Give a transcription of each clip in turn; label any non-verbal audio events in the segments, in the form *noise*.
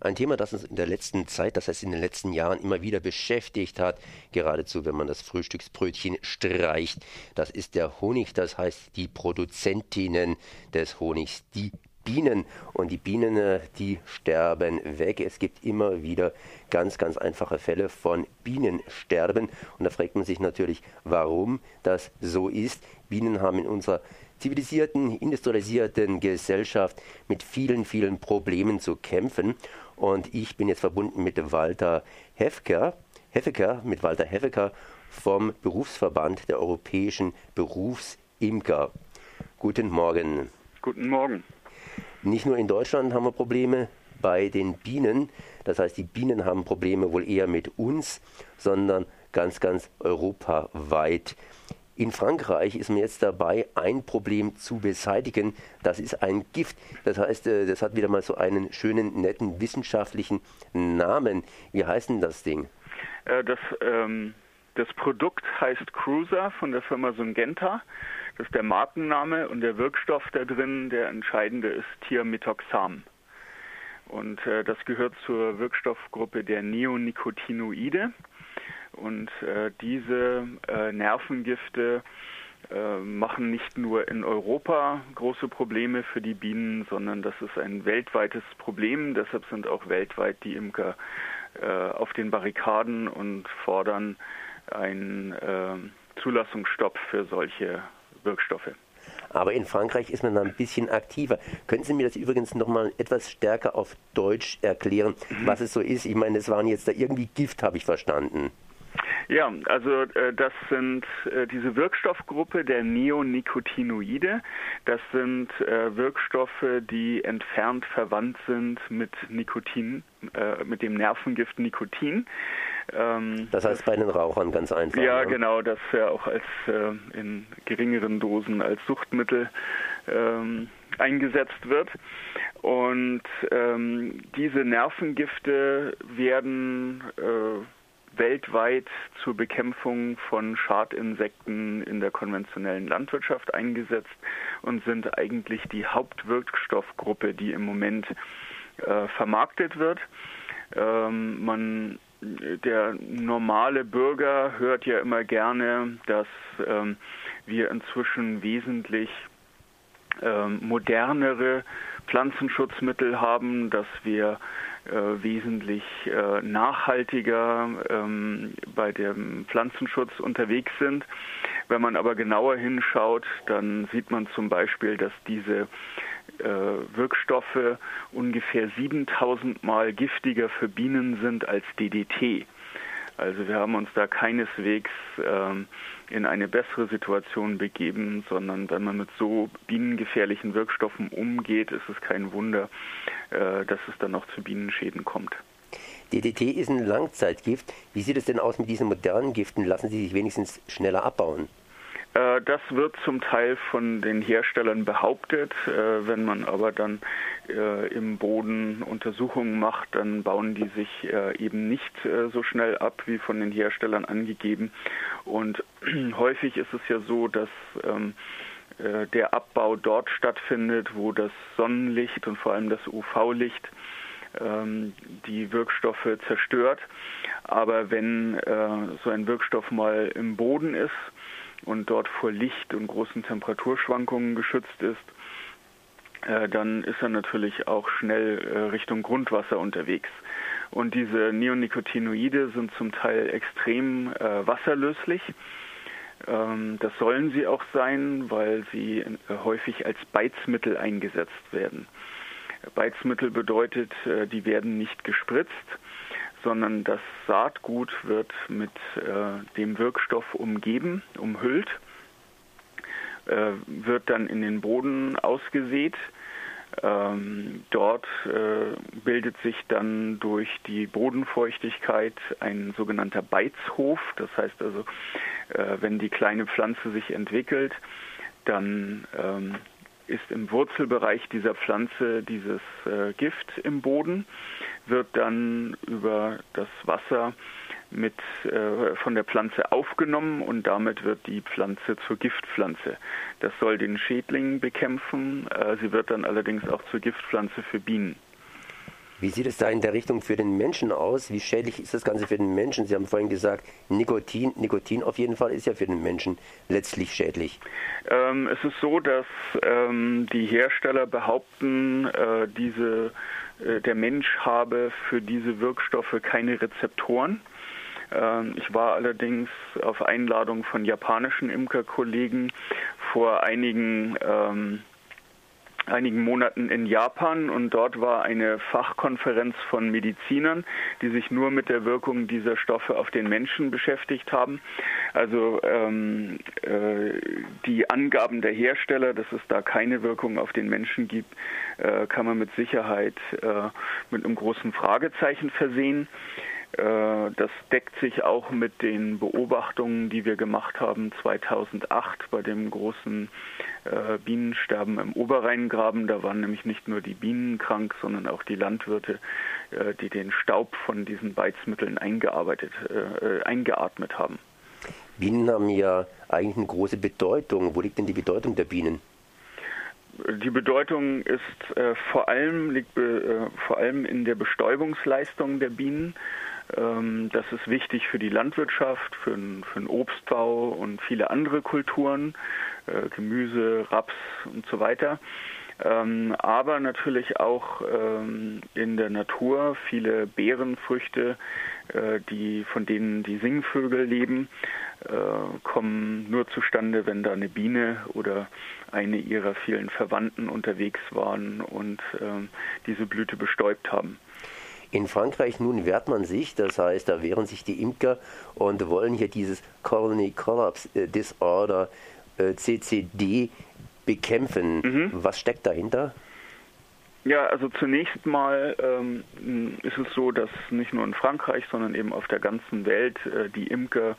Ein Thema, das uns in der letzten Zeit, das heißt in den letzten Jahren immer wieder beschäftigt hat, geradezu wenn man das Frühstücksbrötchen streicht, das ist der Honig, das heißt die Produzentinnen des Honigs, die Bienen. Und die Bienen, äh, die sterben weg. Es gibt immer wieder ganz, ganz einfache Fälle von Bienensterben. Und da fragt man sich natürlich, warum das so ist. Bienen haben in unserer zivilisierten, industrialisierten Gesellschaft mit vielen, vielen Problemen zu kämpfen. Und ich bin jetzt verbunden mit Walter Hefker, Heffeker, mit Walter Heffeker vom Berufsverband der europäischen Berufsimker. Guten Morgen. Guten Morgen. Nicht nur in Deutschland haben wir Probleme bei den Bienen. Das heißt, die Bienen haben Probleme wohl eher mit uns, sondern ganz, ganz europaweit. In Frankreich ist man jetzt dabei, ein Problem zu beseitigen. Das ist ein Gift. Das heißt, äh, das hat wieder mal so einen schönen, netten wissenschaftlichen Namen. Wie heißt denn das Ding? Äh, das, ähm, das Produkt heißt Cruiser von der Firma Syngenta. Das ist der Markenname und der Wirkstoff da drin, der entscheidende ist Thiamethoxam. Und äh, das gehört zur Wirkstoffgruppe der Neonicotinoide. Und äh, diese äh, Nervengifte äh, machen nicht nur in Europa große Probleme für die Bienen, sondern das ist ein weltweites Problem. Deshalb sind auch weltweit die Imker äh, auf den Barrikaden und fordern einen äh, Zulassungsstopp für solche Wirkstoffe. Aber in Frankreich ist man da ein bisschen aktiver. Können Sie mir das übrigens nochmal etwas stärker auf Deutsch erklären, mhm. was es so ist? Ich meine, es waren jetzt da irgendwie Gift, habe ich verstanden. Ja, also äh, das sind äh, diese Wirkstoffgruppe der Neonicotinoide. Das sind äh, Wirkstoffe, die entfernt verwandt sind mit Nikotin, äh, mit dem Nervengift Nikotin. Ähm, das heißt bei den Rauchern ganz einfach. Ja, ne? genau, das ja auch als äh, in geringeren Dosen als Suchtmittel ähm, eingesetzt wird. Und ähm, diese Nervengifte werden äh, weltweit zur Bekämpfung von Schadinsekten in der konventionellen Landwirtschaft eingesetzt und sind eigentlich die Hauptwirkstoffgruppe, die im Moment äh, vermarktet wird. Ähm, man, der normale Bürger hört ja immer gerne, dass ähm, wir inzwischen wesentlich ähm, modernere Pflanzenschutzmittel haben, dass wir äh, wesentlich äh, nachhaltiger ähm, bei dem Pflanzenschutz unterwegs sind. Wenn man aber genauer hinschaut, dann sieht man zum Beispiel, dass diese äh, Wirkstoffe ungefähr 7000 Mal giftiger für Bienen sind als DDT. Also wir haben uns da keineswegs ähm, in eine bessere Situation begeben, sondern wenn man mit so bienengefährlichen Wirkstoffen umgeht, ist es kein Wunder, äh, dass es dann noch zu Bienenschäden kommt. DDT ist ein Langzeitgift. Wie sieht es denn aus mit diesen modernen Giften? Lassen sie sich wenigstens schneller abbauen? Äh, das wird zum Teil von den Herstellern behauptet. Äh, wenn man aber dann äh, im Boden Untersuchungen macht, dann bauen die sich eben nicht so schnell ab wie von den Herstellern angegeben. Und *clears throat* häufig ist es ja so, dass ähm, der Abbau dort stattfindet, wo das Sonnenlicht und vor allem das UV-Licht ähm, die Wirkstoffe zerstört. Aber wenn so ein Wirkstoff mal im Boden ist, und dort vor Licht und großen Temperaturschwankungen geschützt ist, äh, dann ist er natürlich auch schnell äh, Richtung Grundwasser unterwegs. Und diese Neonicotinoide sind zum Teil extrem äh, wasserlöslich. Ähm, das sollen sie auch sein, weil sie häufig als Beizmittel eingesetzt werden. Beizmittel bedeutet, die werden nicht gespritzt, sondern das Saatgut wird mit äh, dem Wirkstoff umgeben, umhüllt, äh, wird dann in den Boden ausgesät. Ähm, dort äh, bildet sich dann durch die Bodenfeuchtigkeit ein sogenannter Beizhof. Das heißt also, äh, wenn die kleine Pflanze sich entwickelt, dann ähm, ist im Wurzelbereich dieser Pflanze dieses äh, Gift im Boden, wird dann über das Wasser mit äh, von der Pflanze aufgenommen und damit wird die Pflanze zur Giftpflanze. Das soll den Schädling bekämpfen. Äh, sie wird dann allerdings auch zur Giftpflanze für Bienen. Wie sieht es da in der Richtung für den Menschen aus? Wie schädlich ist das Ganze für den Menschen? Sie haben vorhin gesagt, Nikotin, Nikotin auf jeden Fall ist ja für den Menschen letztlich schädlich. Ähm, es ist so, dass ähm, die Hersteller behaupten, äh, diese, äh, der Mensch habe für diese Wirkstoffe keine Rezeptoren. Ähm, ich war allerdings auf Einladung von japanischen Imkerkollegen vor einigen ähm, einigen Monaten in Japan und dort war eine Fachkonferenz von Medizinern, die sich nur mit der Wirkung dieser Stoffe auf den Menschen beschäftigt haben. Also ähm, äh, die Angaben der Hersteller, dass es da keine Wirkung auf den Menschen gibt, äh, kann man mit Sicherheit äh, mit einem großen Fragezeichen versehen. Äh, das deckt sich auch mit den Beobachtungen, die wir gemacht haben 2008 bei dem großen äh, Bienensterben im Oberrheingraben. Da waren nämlich nicht nur die Bienen krank, sondern auch die Landwirte, äh, die den Staub von diesen Beizmitteln eingearbeitet, eingeatmet haben. Bienen haben ja eigentlich eine große Bedeutung. Wo liegt denn die Bedeutung der Bienen? Die Bedeutung ist äh, vor allem liegt äh, vor allem in der Bestäubungsleistung der Bienen. Ähm, das ist wichtig für die Landwirtschaft, für, für den Obstbau und viele andere Kulturen, äh, Gemüse, Raps und so weiter. Ähm, aber natürlich auch ähm, in der Natur viele Beerenfrüchte, äh, die, von denen die Singvögel leben, kommen nur zustande, wenn da eine Biene oder eine ihrer vielen Verwandten unterwegs waren und äh, diese Blüte bestäubt haben. In Frankreich nun wehrt man sich, das heißt, da wehren sich die Imker und wollen hier dieses Colony Collapse äh, Disorder äh, CCD bekämpfen. Mhm. Was steckt dahinter? Ja, also zunächst mal ähm, ist es so, dass nicht nur in Frankreich, sondern eben auf der ganzen Welt äh, die Imker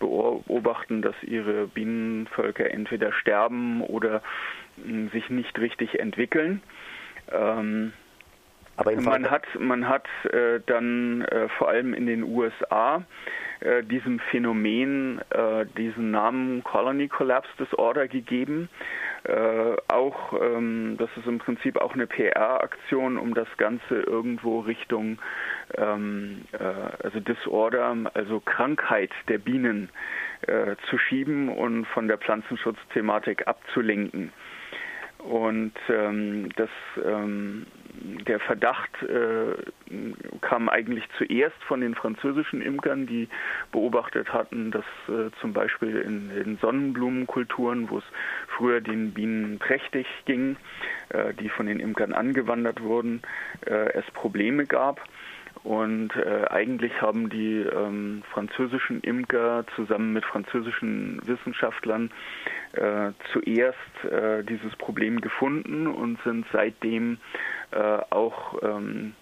beobachten, dass ihre Bienenvölker entweder sterben oder äh, sich nicht richtig entwickeln. Ähm, aber man hat, man hat äh, dann äh, vor allem in den USA äh, diesem Phänomen äh, diesen Namen Colony Collapse Disorder gegeben. Äh, auch, ähm, das ist im Prinzip auch eine PR-Aktion, um das Ganze irgendwo Richtung ähm, äh, also Disorder, also Krankheit der Bienen zu schieben und von der Pflanzenschutzthematik abzulenken. Und ähm, das, ähm, der Verdacht äh, kam eigentlich zuerst von den französischen Imkern, die beobachtet hatten, dass äh, zum Beispiel in den Sonnenblumenkulturen, wo es früher den Bienen prächtig ging, äh, die von den Imkern angewandert wurden, äh, es Probleme gab. Und äh, eigentlich haben die ähm, französischen Imker zusammen mit französischen Wissenschaftlern äh, zuerst äh, dieses Problem gefunden und sind seitdem äh, auch ähm,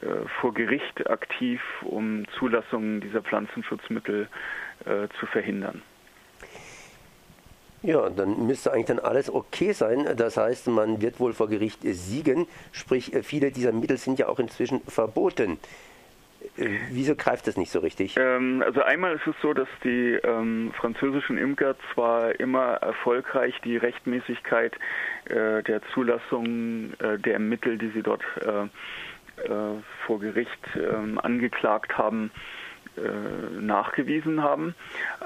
äh, vor Gericht aktiv, um Zulassungen dieser Pflanzenschutzmittel äh, zu verhindern. Ja, dann müsste eigentlich dann alles okay sein. Das heißt, man wird wohl vor Gericht siegen. Sprich, viele dieser Mittel sind ja auch inzwischen verboten. Wieso greift das nicht so richtig? Ähm, also einmal ist es so, dass die ähm, französischen Imker zwar immer erfolgreich die Rechtmäßigkeit äh, der Zulassung äh, der Mittel, die sie dort äh, äh vor Gericht ähm, angeklagt haben, äh, nachgewiesen haben.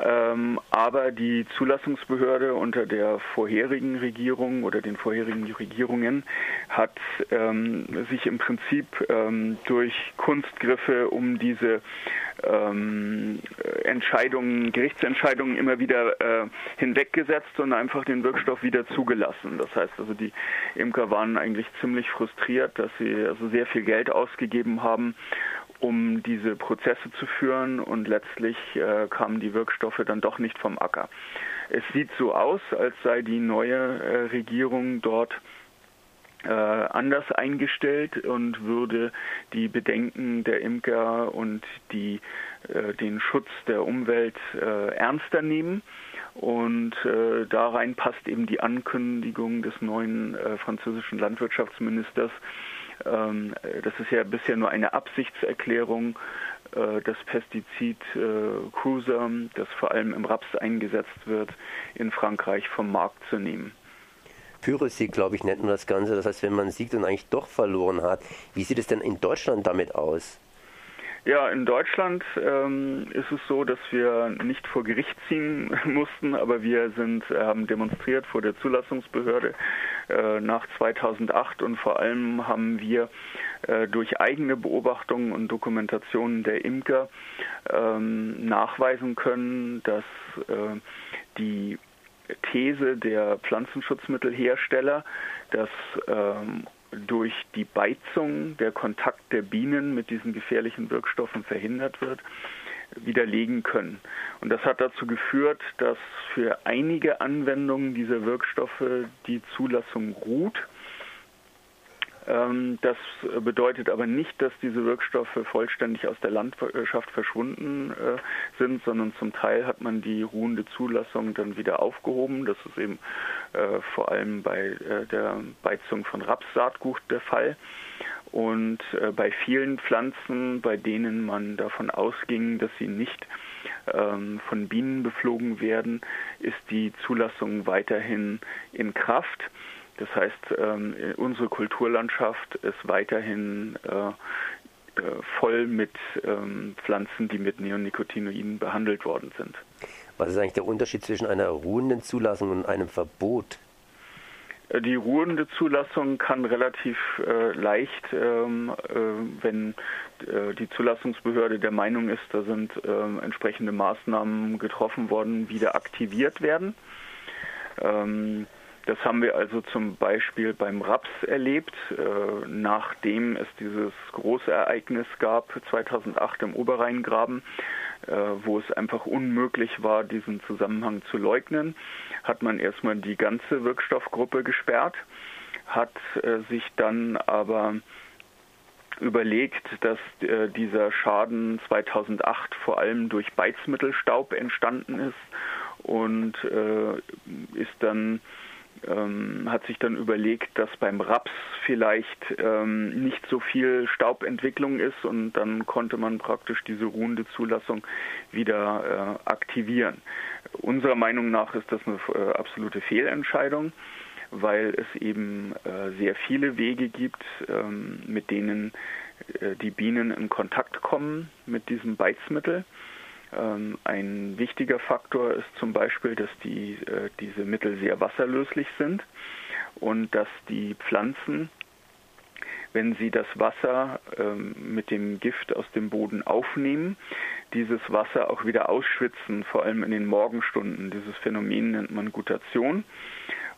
Ähm, aber die Zulassungsbehörde unter der vorherigen Regierung oder den vorherigen Regierungen hat ähm, sich im Prinzip ähm, durch Kunstgriffe um diese Entscheidungen, Gerichtsentscheidungen immer wieder äh, hinweggesetzt und einfach den Wirkstoff wieder zugelassen. Das heißt also, die Imker waren eigentlich ziemlich frustriert, dass sie also sehr viel Geld ausgegeben haben um diese Prozesse zu führen und letztlich äh, kamen die Wirkstoffe dann doch nicht vom Acker. Es sieht so aus, als sei die neue äh, Regierung dort äh, anders eingestellt und würde die Bedenken der Imker und die, äh, den Schutz der Umwelt äh, ernster nehmen. Und äh, da rein passt eben die Ankündigung des neuen äh, französischen Landwirtschaftsministers, ähm, das ist ja bisher nur eine Absichtserklärung, äh, das Pestizid äh, Cruiser, das vor allem im Raps eingesetzt wird, in Frankreich vom Markt zu nehmen. Pyrrhussieg, glaube ich, nennt man das Ganze. Das heißt, wenn man siegt und eigentlich doch verloren hat. Wie sieht es denn in Deutschland damit aus? Ja, in Deutschland ähm, ist es so, dass wir nicht vor Gericht ziehen *laughs* mussten, aber wir sind, haben demonstriert vor der Zulassungsbehörde äh, nach 2008 und vor allem haben wir äh, durch eigene Beobachtungen und Dokumentationen der Imker ähm, nachweisen können, dass äh, die These der Pflanzenschutzmittelhersteller, dass ähm, durch die Beizung der Kontakt der Bienen mit diesen gefährlichen Wirkstoffen verhindert wird, widerlegen können. Und das hat dazu geführt, dass für einige Anwendungen dieser Wirkstoffe die Zulassung ruht das bedeutet aber nicht, dass diese Wirkstoffe vollständig aus der Landwirtschaft verschwunden äh, sind, sondern zum Teil hat man die ruhende Zulassung dann wieder aufgehoben. Das ist eben äh, vor allem bei äh, der Beizung von Rapssaatgut der Fall. Und bei vielen Pflanzen, bei denen man davon ausging, dass sie nicht ähm, von Bienen beflogen werden, ist die Zulassung weiterhin in Kraft. Das heißt, ähm, unsere Kulturlandschaft ist weiterhin äh, äh, voll mit ähm, Pflanzen, die mit Neonicotinoiden behandelt worden sind. Was ist eigentlich der Unterschied zwischen einer ruhenden Zulassung und einem Verbot? Äh, die ruhende Zulassung kann relativ äh, leicht, ähm, äh, wenn äh, die Zulassungsbehörde der Meinung ist, da sind ähm, entsprechende Maßnahmen getroffen worden, wieder aktiviert werden. Ähm, das haben wir also zum Beispiel beim Raps erlebt, äh, nachdem es dieses große Ereignis gab 2008 im Oberrheingraben, äh, wo es einfach unmöglich war, diesen Zusammenhang zu leugnen, hat man erstmal die ganze Wirkstoffgruppe gesperrt, hat äh, sich dann aber überlegt, dass dieser Schaden 2008 vor allem durch Beizmittelstaub entstanden ist und ist dann ähm, hat sich dann überlegt, dass beim Raps vielleicht ähm, nicht so viel Staubentwicklung ist und dann konnte man praktisch diese ruhende Zulassung wieder äh, aktivieren. Unserer Meinung nach ist das eine äh, absolute Fehlentscheidung, weil es eben äh, sehr viele Wege gibt, ähm, mit denen äh, die Bienen in Kontakt kommen mit diesem Beizmittel. Ähm, ein wichtiger Faktor ist zum Beispiel, dass die, äh, diese Mittel sehr wasserlöslich sind und dass die Pflanzen, wenn sie das Wasser ähm, mit dem Gift aus dem Boden aufnehmen, dieses Wasser auch wieder ausschwitzen, vor allem in den Morgenstunden. Dieses Phänomen nennt man Gutation.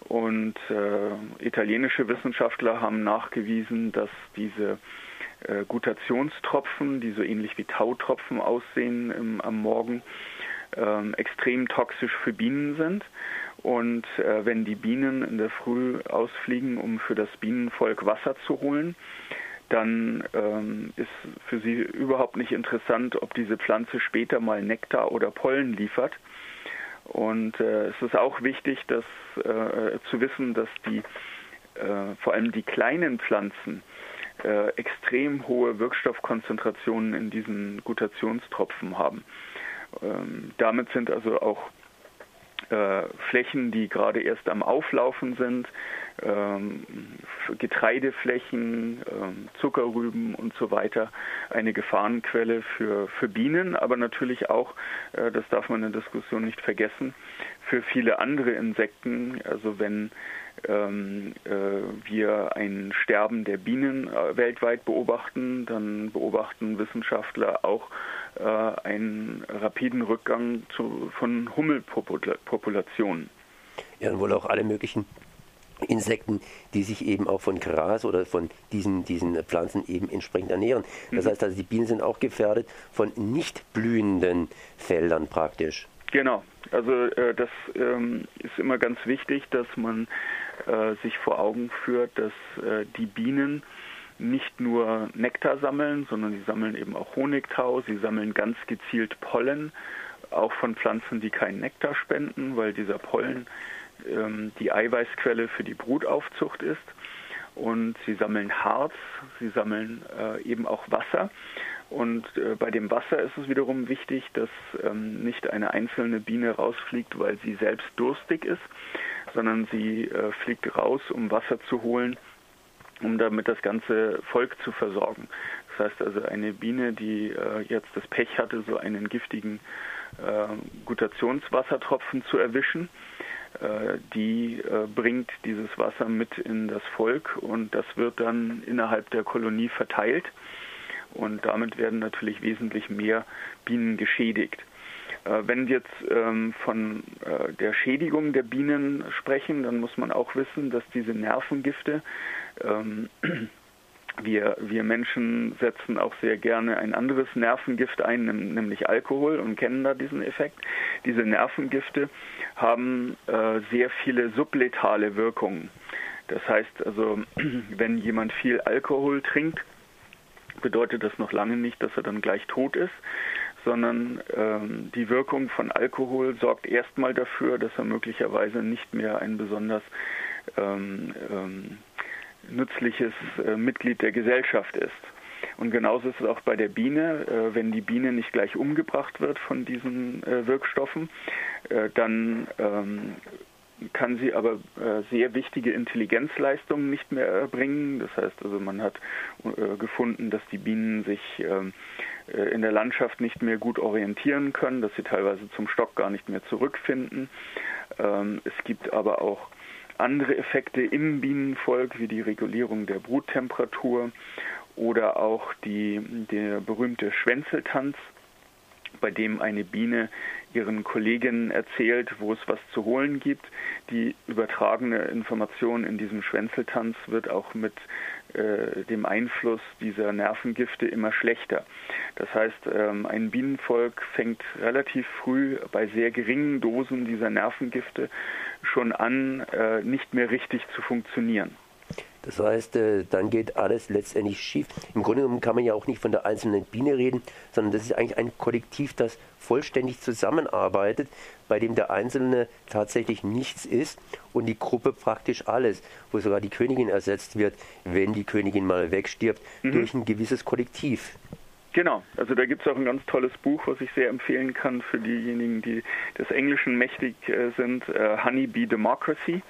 Und äh, italienische Wissenschaftler haben nachgewiesen, dass diese äh, Gutationstropfen, die so ähnlich wie Tautropfen aussehen im, am Morgen, äh, extrem toxisch für Bienen sind. Und äh, wenn die Bienen in der Früh ausfliegen, um für das Bienenvolk Wasser zu holen, dann ähm, ist für sie überhaupt nicht interessant, ob diese Pflanze später mal Nektar oder Pollen liefert. Und äh, es ist auch wichtig, dass, äh, zu wissen, dass die äh, vor allem die kleinen Pflanzen äh, extrem hohe Wirkstoffkonzentrationen in diesen Gutationstropfen haben. Ähm, damit sind also auch äh, Flächen, die gerade erst am Auflaufen sind, ähm, Getreideflächen, ähm, Zuckerrüben und so weiter eine Gefahrenquelle für, für Bienen, aber natürlich auch, äh, das darf man in der Diskussion nicht vergessen, für viele andere Insekten. Also wenn ähm, äh, wir ein Sterben der Bienen äh, weltweit beobachten, dann beobachten Wissenschaftler auch äh, einen rapiden Rückgang zu, von Hummelpopulationen. Ja, und wohl auch alle möglichen Insekten, die sich eben auch von Gras oder von diesen, diesen Pflanzen eben entsprechend ernähren. Das mhm. heißt also, die Bienen sind auch gefährdet von nicht blühenden Feldern praktisch. Genau, also äh, das ähm, ist immer ganz wichtig, dass man äh, sich vor Augen führt, dass äh, die Bienen nicht nur Nektar sammeln, sondern sie sammeln eben auch Honigtau, sie sammeln ganz gezielt Pollen, auch von Pflanzen, die keinen Nektar spenden, weil dieser Pollen ähm, die Eiweißquelle für die Brutaufzucht ist. Und sie sammeln Harz, sie sammeln äh, eben auch Wasser. Und äh, bei dem Wasser ist es wiederum wichtig, dass ähm, nicht eine einzelne Biene rausfliegt, weil sie selbst durstig ist, sondern sie äh, fliegt raus, um Wasser zu holen, um damit das ganze Volk zu versorgen. Das heißt also eine Biene, die äh, jetzt das Pech hatte, so einen giftigen äh, Gutationswassertropfen zu erwischen, äh, die äh, bringt dieses Wasser mit in das Volk und das wird dann innerhalb der Kolonie verteilt und damit werden natürlich wesentlich mehr Bienen geschädigt. Äh, wenn wir jetzt ähm, von der Schädigung der Bienen sprechen, dann muss man auch wissen, dass diese Nervengifte ähm, *clears throat* wir, wir Menschen setzen auch sehr gerne ein anderes Nervengift ein, nämlich Alkohol und kennen da diesen Effekt. Diese Nervengifte haben äh, sehr viele subletale Wirkungen. Das heißt also, *clears throat* wenn jemand viel Alkohol trinkt, bedeutet das noch lange nicht, dass er dann gleich tot ist, sondern ähm, die Wirkung von Alkohol sorgt erstmal dafür, dass er möglicherweise nicht mehr ein besonders ähm, ähm, nützliches äh, Mitglied der Gesellschaft ist. Und genauso ist es auch bei der Biene. Äh, wenn die Biene nicht gleich umgebracht wird von diesen äh, Wirkstoffen, äh, dann ähm, kann sie aber äh, sehr wichtige Intelligenzleistungen nicht mehr erbringen. Das heißt also, man hat äh, gefunden, dass die Bienen sich ähm, in der Landschaft nicht mehr gut orientieren können, dass sie teilweise zum Stock gar nicht mehr zurückfinden. Ähm, es gibt aber auch andere Effekte im Bienenvolk, wie die Regulierung der Bruttemperatur oder auch die, der berühmte Schwänzeltanz, bei dem eine Biene ihren Kolleginnen erzählt, wo es was zu holen gibt. Die übertragene Information in diesem Schwänzeltanz wird auch mit äh, dem Einfluss dieser Nervengifte immer schlechter. Das heißt, ähm, ein Bienenvolk fängt relativ früh bei sehr geringen Dosen dieser Nervengifte schon an, äh, nicht mehr richtig zu funktionieren. Das heißt, äh, dann geht alles letztendlich schief. Im Grunde genommen kann man ja auch nicht von der einzelnen Biene reden, sondern das ist eigentlich ein Kollektiv, das vollständig zusammenarbeitet, bei dem der Einzelne tatsächlich nichts ist und die Gruppe praktisch alles, wo sogar die Königin ersetzt wird, wenn die Königin mal wegstirbt, mhm. durch ein gewisses Kollektiv. Genau, also da gibt es auch ein ganz tolles Buch, was ich sehr empfehlen kann für diejenigen, die des Englischen mächtig äh, sind, äh, Honeybee Democracy.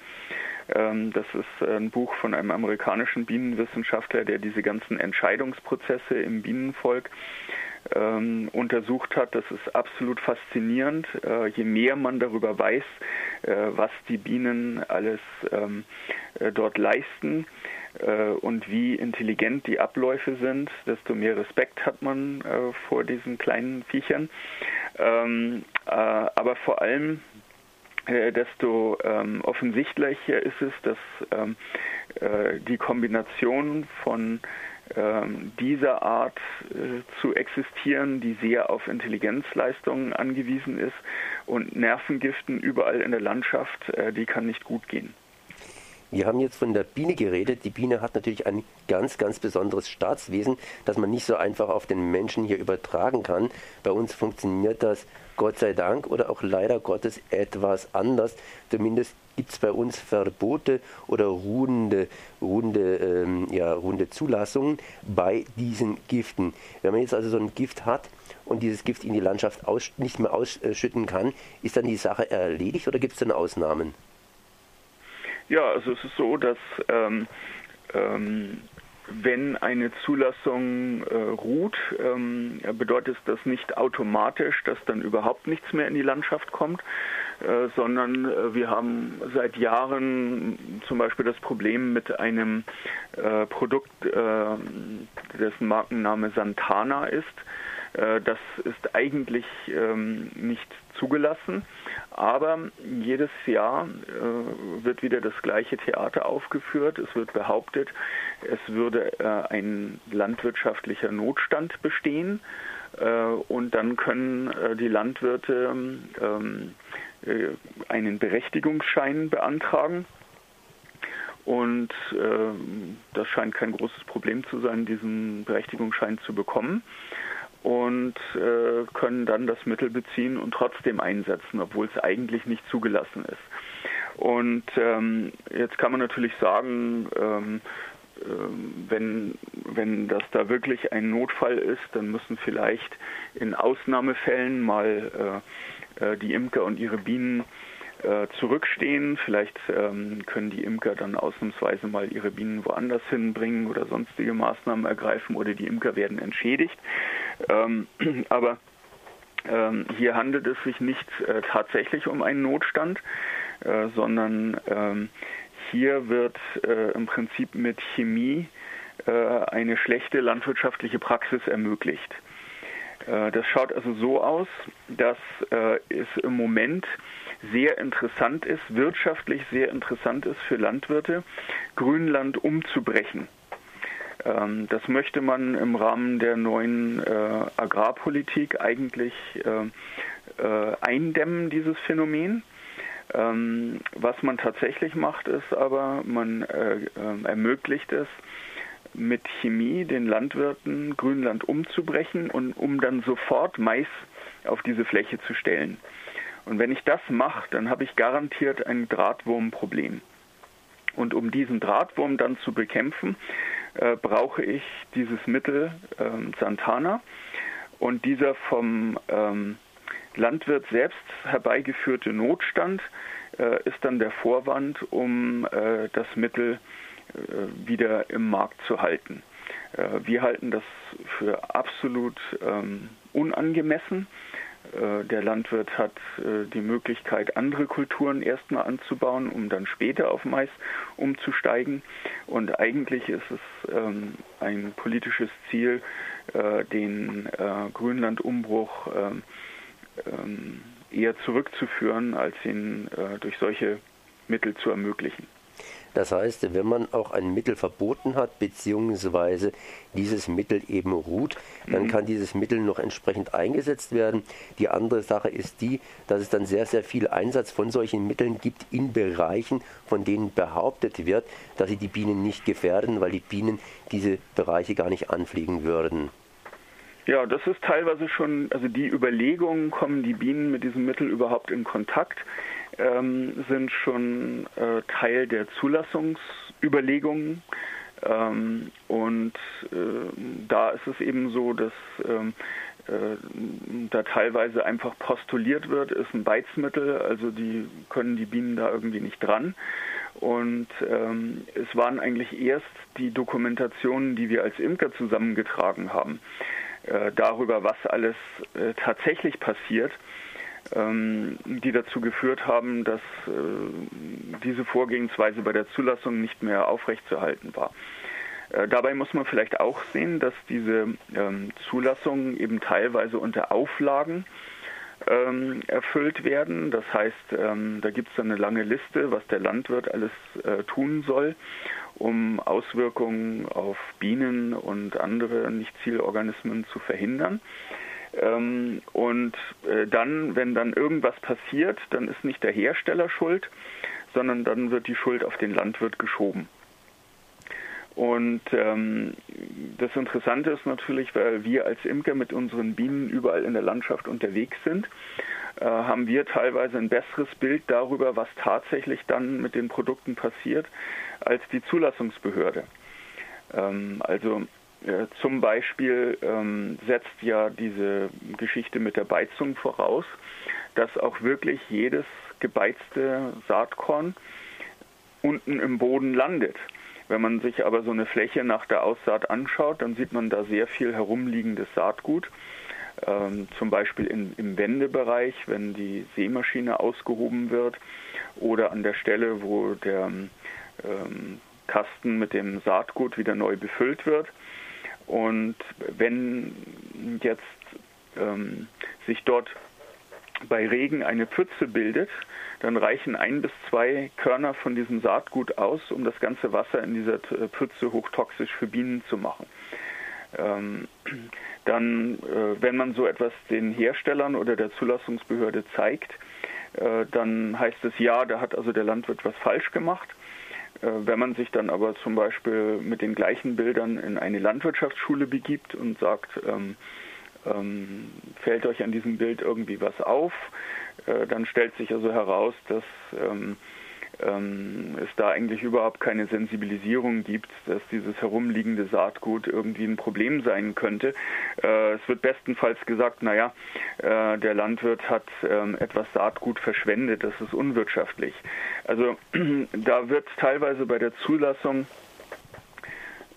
Ähm, das ist ein Buch von einem amerikanischen Bienenwissenschaftler, der diese ganzen Entscheidungsprozesse im Bienenvolk ähm, untersucht hat. Das ist absolut faszinierend. Äh, je mehr man darüber weiß, äh, was die Bienen alles ähm, äh, dort leisten, äh, und wie intelligent die Abläufe sind, desto mehr Respekt hat man äh, vor diesen kleinen Viechern. Äh, aber vor allem desto ähm, offensichtlicher ist es, dass ähm, äh, die Kombination von ähm, dieser Art äh, zu existieren, die sehr auf Intelligenzleistungen angewiesen ist und Nervengiften überall in der Landschaft, äh, die kann nicht gut gehen. Wir haben jetzt von der Biene geredet. Die Biene hat natürlich ein ganz, ganz besonderes Staatswesen, das man nicht so einfach auf den Menschen hier übertragen kann. Bei uns funktioniert das Gott sei Dank oder auch leider Gottes etwas anders. Zumindest gibt es bei uns Verbote oder ruhende, ruhende, ähm, ja, ruhende Zulassungen bei diesen Giften. Wenn man jetzt also so ein Gift hat und dieses Gift in die Landschaft aus, nicht mehr ausschütten kann, ist dann die Sache erledigt oder gibt es dann Ausnahmen? Ja, also es ist so, dass ähm, ähm, wenn eine Zulassung äh, ruht, ähm, bedeutet das nicht automatisch, dass dann überhaupt nichts mehr in die Landschaft kommt, äh, sondern äh, wir haben seit Jahren zum Beispiel das Problem mit einem äh, Produkt, äh, dessen Markenname Santana ist. Äh, das ist eigentlich ähm, nicht zugelassen. Aber jedes Jahr äh, wird wieder das gleiche Theater aufgeführt. Es wird behauptet, es würde äh, ein landwirtschaftlicher Notstand bestehen. Und dann können die Landwirte ähm, äh, einen Berechtigungsschein beantragen. Und äh, das scheint kein großes Problem zu sein, diesen Berechtigungsschein zu bekommen und äh, können dann das Mittel beziehen und trotzdem einsetzen, obwohl es eigentlich nicht zugelassen ist. Und ähm, jetzt kann man natürlich sagen, ähm, äh, wenn, wenn das da wirklich ein Notfall ist, dann müssen vielleicht in Ausnahmefällen mal äh, äh die Imker und ihre Bienen äh, zurückstehen. Vielleicht ähm, können die Imker dann ausnahmsweise mal ihre Bienen woanders hinbringen oder sonstige Maßnahmen ergreifen oder die Imker werden entschädigt. Ähm, *clears throat* aber ähm, hier handelt es sich nicht äh, tatsächlich um einen Notstand, äh, sondern ähm, hier wird äh, im Prinzip mit Chemie äh, eine schlechte landwirtschaftliche Praxis ermöglicht. Das schaut also so aus, dass es im Moment sehr interessant ist, wirtschaftlich sehr interessant ist für Landwirte, Grünland umzubrechen. Ähm, das möchte man im Rahmen der neuen äh, Agrarpolitik eigentlich eindämmen, dieses Phänomen. Ähm, was man tatsächlich macht, ist aber, man ermöglicht es, mit Chemie den Landwirten Grünland umzubrechen und um dann sofort Mais auf diese Fläche zu stellen. Und wenn ich das mache, dann habe ich garantiert ein Drahtwurmproblem. Und um diesen Drahtwurm dann zu bekämpfen, äh, brauche ich dieses Mittel äh, Santana. Und dieser vom ähm, Landwirt selbst herbeigeführte Notstand äh, ist dann der Vorwand, um äh, das Mittel äh, wieder im Markt zu halten. Äh, wir halten das für absolut ähm, unangemessen. Äh, der Landwirt hat die Möglichkeit, andere Kulturen erstmal anzubauen, um dann später auf Mais umzusteigen. Und eigentlich ist es ähm, ein politisches Ziel, den Grünlandumbruch ähm, eher zurückzuführen, als ihn durch solche Mittel zu ermöglichen. Das heißt, wenn man auch ein Mittel verboten hat, beziehungsweise dieses Mittel eben ruht, dann kann dieses Mittel noch entsprechend eingesetzt werden. Die andere Sache ist die, dass es dann sehr, sehr viel Einsatz von solchen Mitteln gibt in Bereichen, von denen behauptet wird, dass sie die Bienen nicht gefährden, weil die Bienen diese Bereiche gar nicht anfliegen würden. Ja, das ist teilweise schon, also die Überlegungen, kommen die Bienen mit diesem Mittel überhaupt in Kontakt? Ähm, sind schon äh, Teil der Zulassungsüberlegungen. Ähm, und äh, da ist es eben so, dass ähm, äh, da teilweise einfach postuliert wird, ist ein Beizmittel, also die können die Bienen da irgendwie nicht dran. Und ähm, es waren eigentlich erst die Dokumentationen, die wir als Imker zusammengetragen haben, äh, darüber, was alles äh, tatsächlich passiert, die dazu geführt haben, dass äh, diese Vorgehensweise bei der Zulassung nicht mehr aufrechtzuerhalten war. Äh, dabei muss man vielleicht auch sehen, dass diese ähm, Zulassungen eben teilweise unter Auflagen ähm, erfüllt werden. Das heißt, da gibt es eine lange Liste, was der Landwirt alles äh, tun soll, um Auswirkungen auf Bienen und andere Nichtzielorganismen zu verhindern. Ähm, und äh, dann, wenn dann irgendwas passiert, dann ist nicht der Hersteller schuld, sondern dann wird die Schuld auf den Landwirt geschoben. Und ähm, das Interessante ist natürlich, weil wir als Imker mit unseren Bienen überall in der Landschaft unterwegs sind, äh, haben wir teilweise ein besseres Bild darüber, was tatsächlich dann mit den Produkten passiert, als die Zulassungsbehörde. Ähm, also zum Beispiel ähm, setzt ja diese Geschichte mit der Beizung voraus, dass auch wirklich jedes gebeizte Saatkorn unten im Boden landet. Wenn man sich aber so eine Fläche nach der Aussaat anschaut, dann sieht man da sehr viel herumliegendes Saatgut. Ähm, zum Beispiel in, im Wendebereich, wenn die Sämaschine ausgehoben wird oder an der Stelle, wo der ähm, Kasten mit dem Saatgut wieder neu befüllt wird. Und wenn jetzt ähm, sich dort bei Regen eine Pfütze bildet, dann reichen ein bis zwei Körner von diesem Saatgut aus, um das ganze Wasser in dieser Pfütze hochtoxisch für Bienen zu machen. Ähm, dann, äh, wenn man so etwas den Herstellern oder der Zulassungsbehörde zeigt, äh, dann heißt es ja, da hat also der Landwirt was falsch gemacht. Äh, wenn man sich dann aber zum Beispiel mit den gleichen Bildern in eine Landwirtschaftsschule begibt und sagt, ähm, ähm, fällt euch an diesem Bild irgendwie was auf, äh, dann stellt sich also heraus, dass ähm, ähm, es da eigentlich überhaupt keine Sensibilisierung gibt, dass dieses herumliegende Saatgut irgendwie ein Problem sein könnte. Äh, es wird bestenfalls gesagt, naja, äh, der Landwirt hat ähm, etwas Saatgut verschwendet, das ist unwirtschaftlich. Also *clears throat* da wird teilweise bei der Zulassung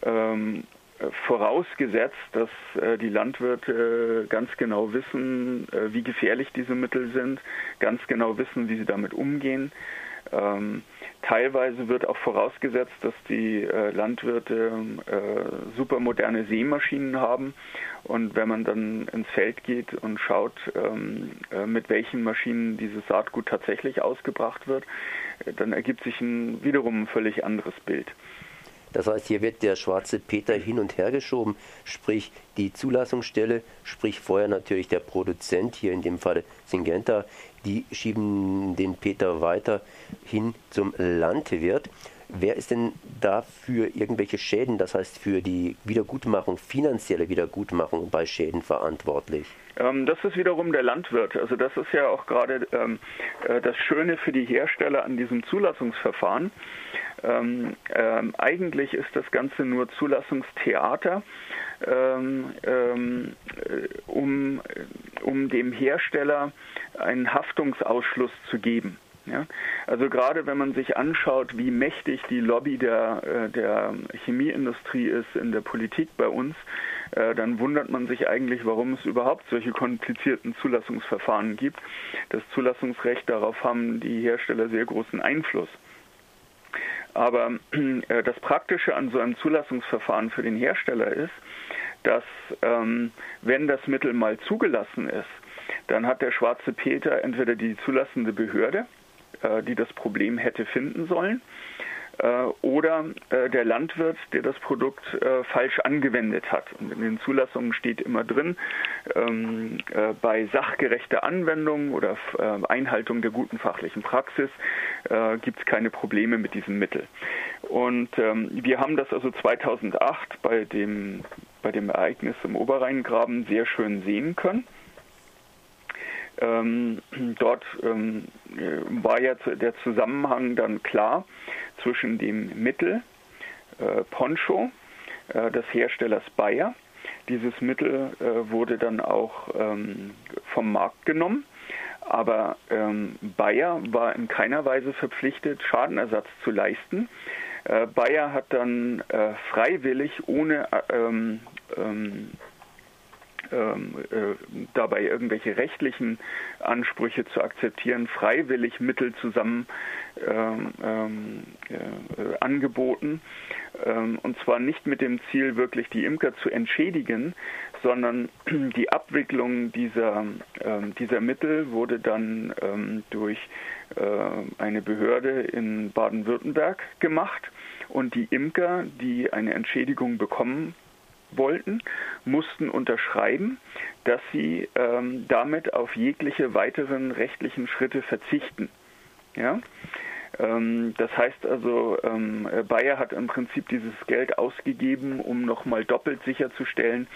ähm, vorausgesetzt, dass äh, die Landwirte äh, ganz genau wissen, äh, wie gefährlich diese Mittel sind, ganz genau wissen, wie sie damit umgehen. Ähm, teilweise wird auch vorausgesetzt, dass die äh, Landwirte äh, supermoderne Seemaschinen haben. Und wenn man dann ins Feld geht und schaut, ähm, äh, mit welchen Maschinen dieses Saatgut tatsächlich ausgebracht wird, äh, dann ergibt sich ein wiederum ein völlig anderes Bild. Das heißt, hier wird der schwarze Peter hin und her geschoben, sprich die Zulassungsstelle, sprich vorher natürlich der Produzent, hier in dem Fall Syngenta, die schieben den Peter weiter hin zum Landwirt. Wer ist denn dafür irgendwelche Schäden, das heißt für die Wiedergutmachung, finanzielle Wiedergutmachung bei Schäden verantwortlich? Ähm, das ist wiederum der Landwirt. Also das ist ja auch gerade ähm, äh, das Schöne für die Hersteller an diesem Zulassungsverfahren. Ähm, ähm, eigentlich ist das Ganze nur Zulassungstheater, ähm, ähm äh, um, um dem Hersteller einen Haftungsausschluss zu geben. Ja? Also gerade wenn man sich anschaut, wie mächtig die Lobby der, äh, der Chemieindustrie ist in der Politik bei uns, äh, dann wundert man sich eigentlich, warum es überhaupt solche komplizierten Zulassungsverfahren gibt. Das Zulassungsrecht, darauf haben die Hersteller sehr großen Einfluss. Aber äh, das Praktische an so einem Zulassungsverfahren für den Hersteller ist, dass ähm, wenn das Mittel mal zugelassen ist, dann hat der schwarze Peter entweder die zulassende Behörde, äh, die das Problem hätte finden sollen, oder äh, der Landwirt, der das Produkt äh, falsch angewendet hat. Und in den Zulassungen steht immer drin, ähm, bei sachgerechter Anwendung oder Einhaltung der guten fachlichen Praxis gibt es keine Probleme mit diesem Mittel. Und ähm, wir haben das also 2008 bei dem, bei dem Ereignis im Oberrheingraben sehr schön sehen können. Ähm, dort ähm, war jetzt der Zusammenhang dann klar zwischen dem Mittel äh, Poncho äh, des Herstellers Bayer. Dieses Mittel äh, wurde dann auch ähm, vom Markt genommen, aber ähm, Bayer war in keiner Weise verpflichtet, Schadenersatz zu leisten. Äh, Bayer hat dann äh, freiwillig ohne äh, ähm, ähm äh, dabei irgendwelche rechtlichen Ansprüche zu akzeptieren, freiwillig Mittel zusammen ähm, ähm, äh, angeboten. Ähm, und zwar nicht mit dem Ziel, wirklich die Imker zu entschädigen, sondern *clears throat* die Abwicklung dieser, ähm, dieser Mittel wurde dann ähm, durch äh, eine Behörde in Baden-Württemberg gemacht. Und die Imker, die eine Entschädigung bekommen wollten, mussten unterschreiben, dass sie ähm, damit auf jegliche weiteren rechtlichen Schritte verzichten. Ja? Ähm, das heißt also, ähm, Bayer hat im Prinzip dieses Geld ausgegeben, um nochmal doppelt sicherzustellen,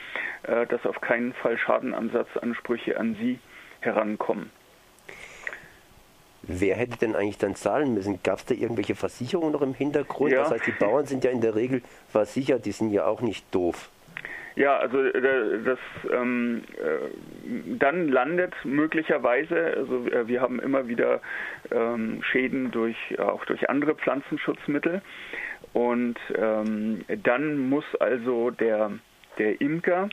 äh, dass auf keinen Fall Schadenansatzansprüche an sie herankommen. Wer hätte denn eigentlich dann zahlen müssen? Gab es da irgendwelche Versicherungen noch im Hintergrund? Ja. Das heißt, die Bauern sind ja in der Regel versichert, die sind ja auch nicht doof. Ja, also äh, das ähm, äh, dann landet möglicherweise, also äh, wir haben immer wieder ähm, Schäden durch auch durch andere Pflanzenschutzmittel. Und ähm, dann muss also der der Imker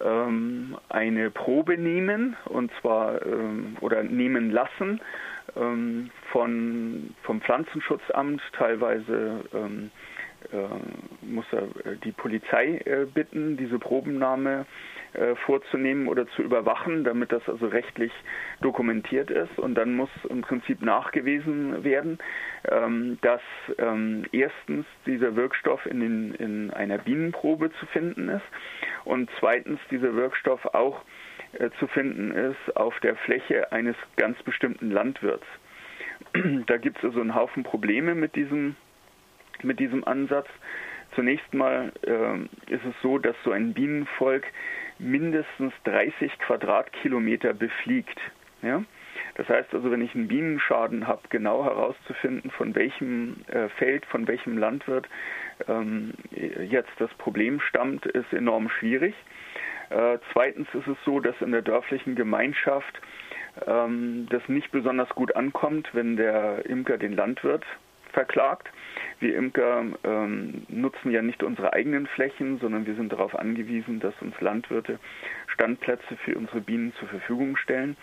ähm, eine Probe nehmen und zwar ähm, oder nehmen lassen ähm, von vom Pflanzenschutzamt teilweise muss er äh, die Polizei äh, bitten, diese Probennahme vorzunehmen oder zu überwachen, damit das also rechtlich dokumentiert ist. Und dann muss im Prinzip nachgewiesen werden, ähm, dass ähm, erstens dieser Wirkstoff in, den, in einer Bienenprobe zu finden ist und zweitens dieser Wirkstoff auch zu finden ist auf der Fläche eines ganz bestimmten Landwirts. *clears throat* Da gibt es also einen Haufen Probleme mit diesem mit diesem Ansatz. Zunächst mal äh, ist es so, dass so ein Bienenvolk mindestens 30 Quadratkilometer befliegt. Ja? Das heißt also, wenn ich einen Bienenschaden habe, genau herauszufinden, von welchem äh, Feld, von welchem Landwirt ähm, jetzt das Problem stammt, ist enorm schwierig. Äh, zweitens ist es so, dass in der dörflichen Gemeinschaft ähm, das nicht besonders gut ankommt, wenn der Imker den Landwirt verklagt. Wir Imker ähm, nutzen ja nicht unsere eigenen Flächen, sondern wir sind darauf angewiesen, dass uns Landwirte Standplätze für unsere Bienen zur Verfügung stellen.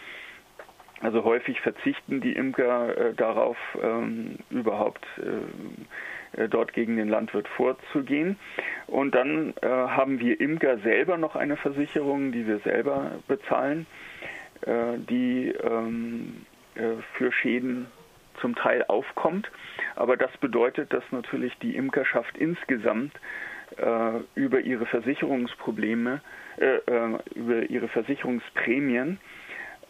Also häufig verzichten die Imker äh, darauf, ähm, überhaupt äh, äh, dort gegen den Landwirt vorzugehen. Und dann äh, haben wir Imker selber noch eine Versicherung, die wir selber bezahlen, äh, die ähm, äh, für Schäden zum Teil aufkommt. Aber das bedeutet, dass natürlich die Imkerschaft insgesamt über ihre Versicherungsprobleme, über ihre Versicherungsprämien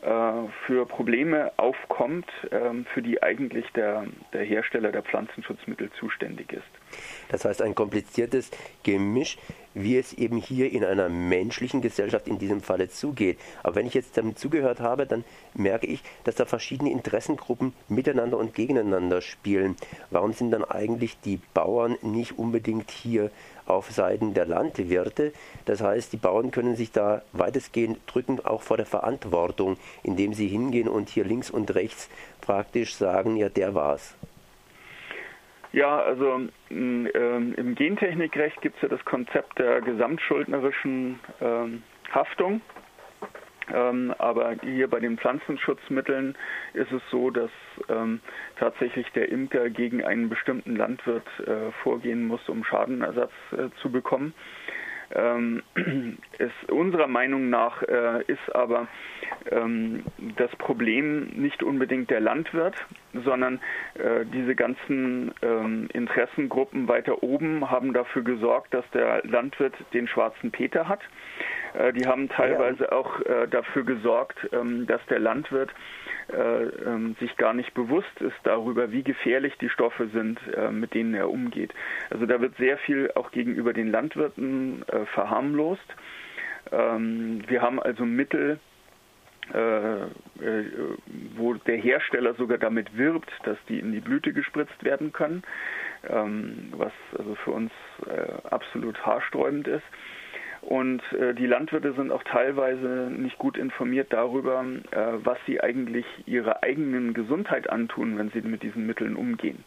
äh, für Probleme aufkommt, ähm, für die eigentlich der, der Hersteller der Pflanzenschutzmittel zuständig ist. Das heißt, ein kompliziertes Gemisch, wie es eben hier in einer menschlichen Gesellschaft in diesem Falle zugeht. Aber wenn ich jetzt damit zugehört habe, dann merke ich, dass da verschiedene Interessengruppen miteinander und gegeneinander spielen. Warum sind dann eigentlich die Bauern nicht unbedingt hier auf Seiten der Landwirte. Das heißt, die Bauern können sich da weitestgehend drücken, auch vor der Verantwortung, indem sie hingehen und hier links und rechts praktisch sagen, ja, der war's. Ja, also ähm, im Gentechnikrecht gibt es ja das Konzept der gesamtschuldnerischen ähm, Haftung. Ähm, aber hier bei den Pflanzenschutzmitteln ist es so, dass ähm, tatsächlich der Imker gegen einen bestimmten Landwirt äh, vorgehen muss, um Schadenersatz äh, zu bekommen. Ähm, *clears throat* ist, unserer Meinung nach äh, ist aber ähm, das Problem nicht unbedingt der Landwirt, sondern äh, diese ganzen ähm, Interessengruppen weiter oben haben dafür gesorgt, dass der Landwirt den schwarzen Peter hat. Äh, die haben teilweise ja. auch äh, dafür gesorgt, ähm, dass der Landwirt äh, ähm, sich gar nicht bewusst ist darüber, wie gefährlich die Stoffe sind, mit denen er umgeht. Also da wird sehr viel auch gegenüber den Landwirten verharmlost. Ähm, wir haben also Mittel, wo der Hersteller sogar damit wirbt, dass die in die Blüte gespritzt werden können, was also für uns absolut haarsträubend ist. Und äh, die Landwirte sind auch teilweise nicht gut informiert darüber, äh, was sie eigentlich ihrer eigenen Gesundheit antun, wenn sie mit diesen Mitteln umgehen.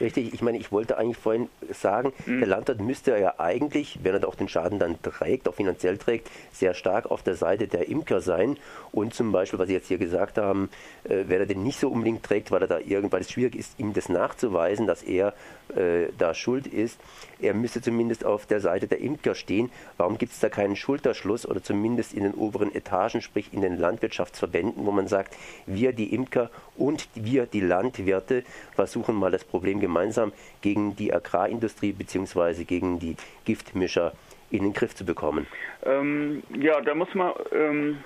Richtig, ich meine, ich wollte eigentlich vorhin sagen, mhm. der Landwirt müsste ja eigentlich, wenn er auch den Schaden dann trägt, auch finanziell trägt, sehr stark auf der Seite der Imker sein. Und zum Beispiel, was Sie jetzt hier gesagt haben, äh, wenn er den nicht so unbedingt trägt, weil er da irgendwann es schwierig ist, ihm das nachzuweisen, dass er äh, da schuld ist, er müsste zumindest auf der Seite der Imker stehen. Warum gibt es da keinen Schulterschluss oder zumindest in den oberen Etagen, sprich in den Landwirtschaftsverbänden, wo man sagt, wir die Imker und wir die Landwirte versuchen mal das Problem gemeinsam gegen die Agrarindustrie bzw. gegen die Giftmischer in den Griff zu bekommen? Ähm, ja, da muss man ähm,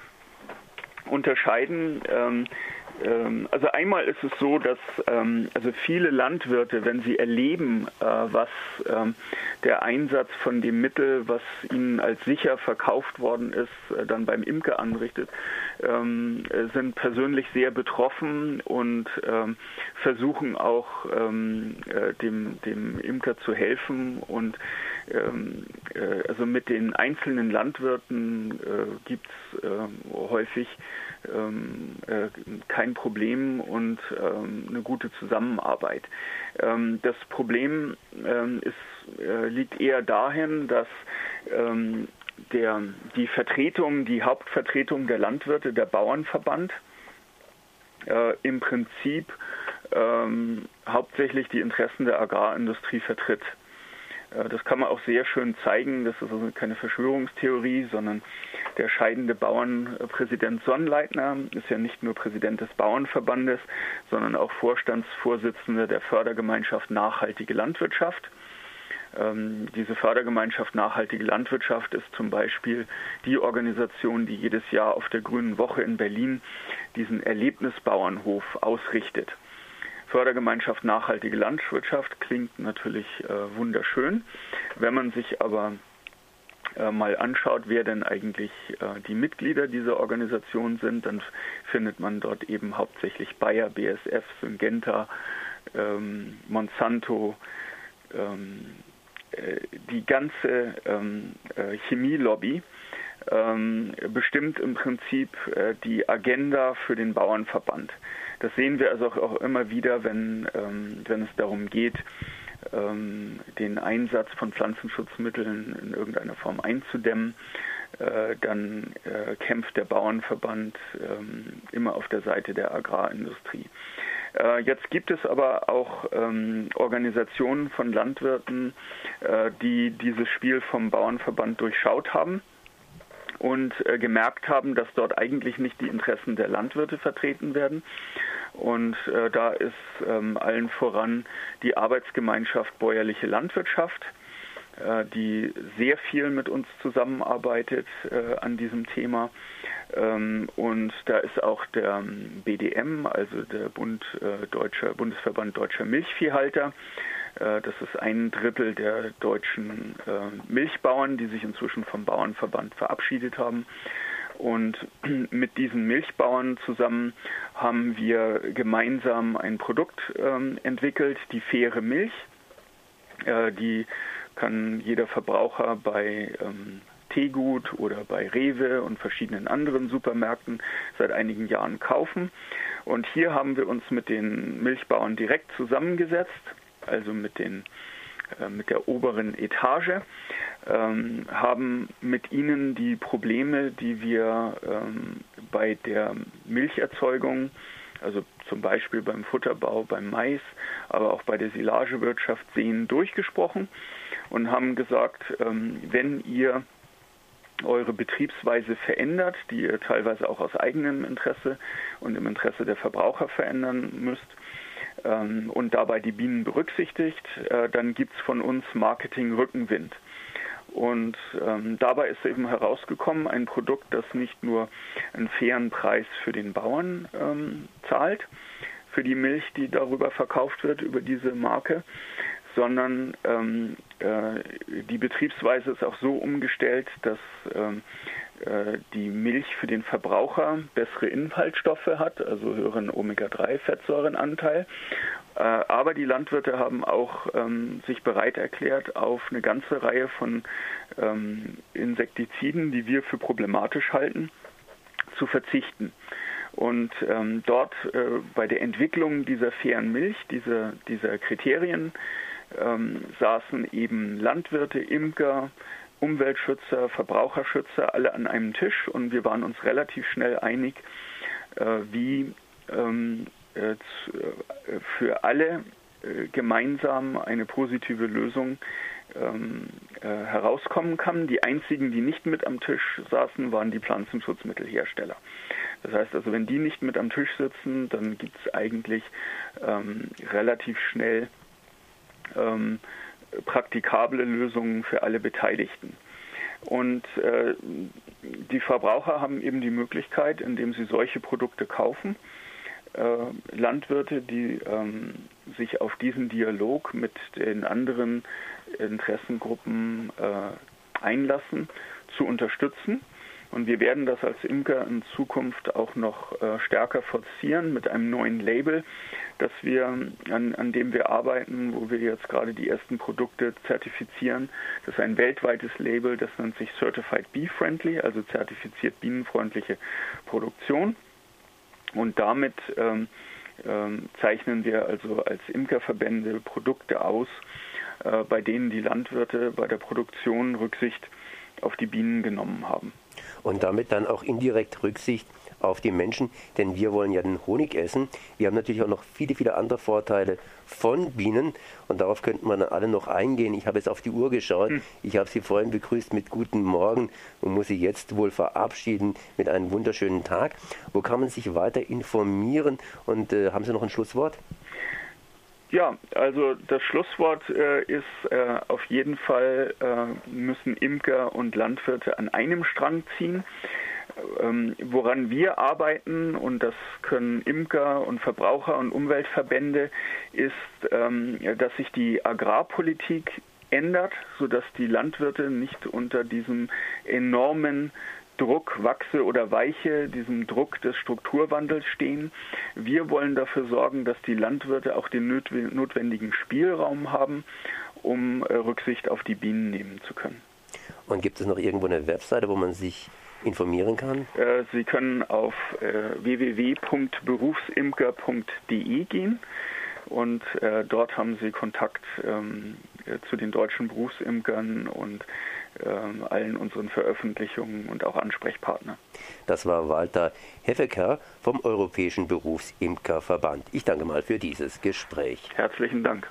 unterscheiden. Ähm, also einmal ist es so, dass ähm, also viele Landwirte, wenn sie erleben, äh, was ähm, der Einsatz von dem Mittel, was ihnen als sicher verkauft worden ist, äh, dann beim Imker anrichtet, ähm, sind persönlich sehr betroffen und ähm, versuchen auch ähm, äh, dem, dem Imker zu helfen und also mit den einzelnen Landwirten gibt es häufig ähm, äh, kein Problem und ähm, eine gute Zusammenarbeit. Ähm, das Problem ähm, ist, äh, liegt eher dahin, dass ähm, der, die Vertretung, die Hauptvertretung der Landwirte, der Bauernverband, äh, im Prinzip ähm, hauptsächlich die Interessen der Agrarindustrie vertritt. Äh, das kann man auch sehr schön zeigen. Das ist also keine Verschwörungstheorie, sondern der scheidende Bauernpräsident Sonnleitner ist ja nicht nur Präsident des Bauernverbandes, sondern auch Vorstandsvorsitzender der Fördergemeinschaft Nachhaltige Landwirtschaft. Ähm, diese Fördergemeinschaft Nachhaltige Landwirtschaft ist zum Beispiel die Organisation, die jedes Jahr auf der Grünen Woche in Berlin diesen Erlebnisbauernhof ausrichtet. Fördergemeinschaft Nachhaltige Landwirtschaft klingt natürlich äh, wunderschön. Wenn man sich aber äh, mal anschaut, wer denn eigentlich äh, die Mitglieder dieser Organisation sind, dann findet man dort eben hauptsächlich Bayer, BSF, Syngenta, ähm, Monsanto, ähm, äh, die ganze ähm, äh, Chemielobby ähm, bestimmt im Prinzip äh, die Agenda für den Bauernverband. Das sehen wir also auch immer wieder, wenn, ähm, wenn es darum geht, ähm, den Einsatz von Pflanzenschutzmitteln in irgendeiner Form einzudämmen. Äh, dann äh, kämpft der Bauernverband ähm, immer auf der Seite der Agrarindustrie. Äh, jetzt gibt es aber auch ähm, Organisationen von Landwirten, äh, die dieses Spiel vom Bauernverband durchschaut haben und äh, gemerkt haben, dass dort eigentlich nicht die Interessen der Landwirte vertreten werden. Und äh, da ist ähm, allen voran die Arbeitsgemeinschaft Bäuerliche Landwirtschaft, äh, die sehr viel mit uns zusammenarbeitet äh, an diesem Thema. Ähm, und da ist auch der BDM, also der Bund, äh, Deutscher, Bundesverband Deutscher Milchviehhalter, das ist ein Drittel der deutschen äh, Milchbauern, die sich inzwischen vom Bauernverband verabschiedet haben. Und *clears throat* mit diesen Milchbauern zusammen haben wir gemeinsam ein Produkt ähm, entwickelt, die faire Milch. Äh, die kann jeder Verbraucher bei ähm, Teegut oder bei Rewe und verschiedenen anderen Supermärkten seit einigen Jahren kaufen. Und hier haben wir uns mit den Milchbauern direkt zusammengesetzt also mit, den, äh, mit der oberen Etage, ähm, haben mit ihnen die Probleme, die wir ähm, bei der Milcherzeugung, also zum Beispiel beim Futterbau, beim Mais, aber auch bei der Silagewirtschaft sehen, durchgesprochen und haben gesagt, ähm, wenn ihr eure Betriebsweise verändert, die ihr teilweise auch aus eigenem Interesse und im Interesse der Verbraucher verändern müsst, ähm, und dabei die Bienen berücksichtigt, äh, dann gibt es von uns Marketing-Rückenwind. Und ähm, dabei ist eben herausgekommen, ein Produkt, das nicht nur einen fairen Preis für den Bauern ähm, zahlt, für die Milch, die darüber verkauft wird, über diese Marke, sondern ähm, äh, die Betriebsweise ist auch so umgestellt, dass ähm, äh, die Milch für den Verbraucher bessere Inhaltsstoffe hat, also höheren Omega-3-Fettsäurenanteil. Äh, aber die Landwirte haben auch ähm, sich bereit erklärt, auf eine ganze Reihe von ähm, Insektiziden, die wir für problematisch halten, zu verzichten. Und ähm, dort äh, bei der Entwicklung dieser fairen Milch, dieser, dieser Kriterien, ähm, saßen eben Landwirte, Imker, Umweltschützer, Verbraucherschützer alle an einem Tisch und wir waren uns relativ schnell einig, äh, wie ähm, äh, äh, für alle gemeinsam eine positive Lösung ähm, herauskommen kann. Die einzigen, die nicht mit am Tisch saßen, waren die Pflanzenschutzmittelhersteller. Das heißt also, wenn die nicht mit am Tisch sitzen, dann gibt es eigentlich ähm, relativ schnell ähm, praktikable Lösungen für alle Beteiligten. Und äh, die Verbraucher haben eben die Möglichkeit, indem sie solche Produkte kaufen, äh, Landwirte, die ähm, sich auf diesen Dialog mit den anderen Interessengruppen äh, einlassen, zu unterstützen und wir werden das als Imker in Zukunft auch noch äh, stärker forcieren mit einem neuen Label, das wir, an, an dem wir arbeiten, wo wir jetzt gerade die ersten Produkte zertifizieren. Das ist ein weltweites Label, das nennt sich Certified Bee Friendly, also zertifiziert bienenfreundliche Produktion. Und damit ähm, ähm, zeichnen wir also als Imkerverbände Produkte aus, äh, bei denen die Landwirte bei der Produktion Rücksicht auf die Bienen genommen haben und damit dann auch indirekt Rücksicht auf die Menschen, denn wir wollen ja den Honig essen. Wir haben natürlich auch noch viele, viele andere Vorteile von Bienen und darauf könnten wir dann alle noch eingehen. Ich habe jetzt auf die Uhr geschaut. Hm. Ich habe Sie vorhin begrüßt mit Guten Morgen und muss Sie jetzt wohl verabschieden mit einem wunderschönen Tag. Wo kann man sich weiter informieren und äh, haben Sie noch ein Schlusswort? Ja, also das Schlusswort äh, ist äh, auf jeden Fall äh, müssen Imker und Landwirte an einem Strang ziehen. Ähm, woran wir arbeiten, und das können Imker und Verbraucher und Umweltverbände, ist, ähm, dass sich die Agrarpolitik ändert, sodass die Landwirte nicht unter diesem enormen Druck wachse oder weiche, diesem Druck des Strukturwandels stehen. Wir wollen dafür sorgen, dass die Landwirte auch den notwendigen Spielraum haben, um äh, Rücksicht auf die Bienen nehmen zu können. Und gibt es noch irgendwo eine Webseite, wo man sich informieren kann? Äh, Sie können auf äh, www.berufsimker.de gehen und dort haben Sie Kontakt ähm, zu den deutschen Berufsimkern und allen unseren Veröffentlichungen und auch Ansprechpartner. Das war Walter Heffecker vom Europäischen Berufsimkerverband. Ich danke mal für dieses Gespräch. Herzlichen Dank.